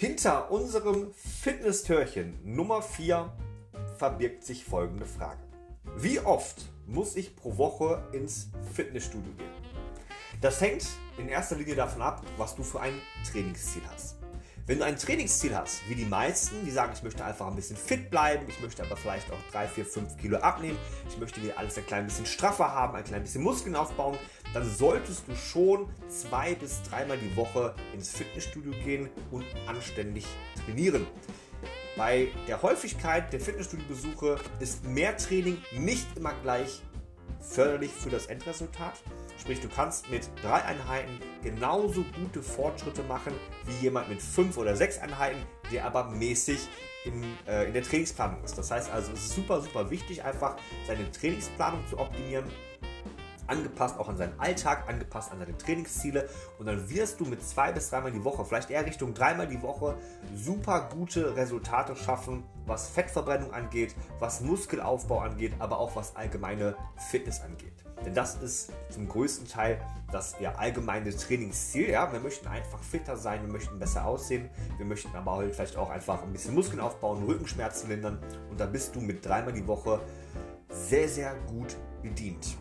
Hinter unserem Fitness-Törchen Nummer 4 verbirgt sich folgende Frage. Wie oft muss ich pro Woche ins Fitnessstudio gehen? Das hängt in erster Linie davon ab, was du für ein Trainingsziel hast. Wenn du ein Trainingsziel hast, wie die meisten, die sagen, ich möchte einfach ein bisschen fit bleiben, ich möchte aber vielleicht auch 3, 4, 5 Kilo abnehmen, ich möchte wieder alles ein klein bisschen straffer haben, ein klein bisschen Muskeln aufbauen, dann solltest du schon zwei bis dreimal die Woche ins Fitnessstudio gehen und anständig trainieren. Bei der Häufigkeit der Fitnessstudio-Besuche ist mehr Training nicht immer gleich förderlich für das Endresultat. Sprich, du kannst mit drei Einheiten genauso gute Fortschritte machen wie jemand mit fünf oder sechs Einheiten, der aber mäßig in, äh, in der Trainingsplanung ist. Das heißt also, es ist super, super wichtig, einfach seine Trainingsplanung zu optimieren angepasst auch an seinen Alltag, angepasst an seine Trainingsziele und dann wirst du mit zwei bis dreimal die Woche, vielleicht eher Richtung dreimal die Woche, super gute Resultate schaffen, was Fettverbrennung angeht, was Muskelaufbau angeht, aber auch was allgemeine Fitness angeht. Denn das ist zum größten Teil das ja, allgemeine Trainingsziel. Ja? Wir möchten einfach fitter sein, wir möchten besser aussehen, wir möchten aber halt vielleicht auch einfach ein bisschen Muskeln aufbauen, Rückenschmerzen lindern und da bist du mit dreimal die Woche sehr, sehr gut bedient.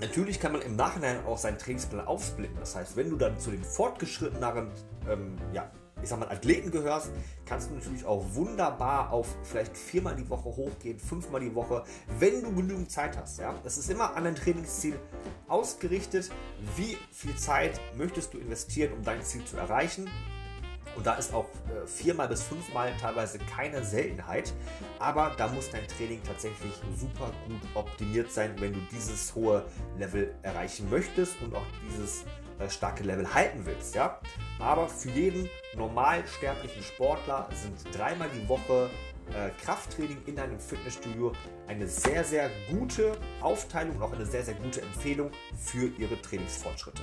Natürlich kann man im Nachhinein auch seinen Trainingsplan aufsplitten. Das heißt, wenn du dann zu den fortgeschritteneren, ähm, ja, ich sag mal, Athleten gehörst, kannst du natürlich auch wunderbar auf vielleicht viermal die Woche hochgehen, fünfmal die Woche, wenn du genügend Zeit hast. Ja? Das ist immer an dein Trainingsziel ausgerichtet. Wie viel Zeit möchtest du investieren, um dein Ziel zu erreichen? Und da ist auch äh, viermal bis fünfmal teilweise keine Seltenheit. Aber da muss dein Training tatsächlich super gut optimiert sein, wenn du dieses hohe Level erreichen möchtest und auch dieses äh, starke Level halten willst. Ja? Aber für jeden normalsterblichen Sportler sind dreimal die Woche äh, Krafttraining in einem Fitnessstudio eine sehr, sehr gute Aufteilung und auch eine sehr, sehr gute Empfehlung für ihre Trainingsfortschritte.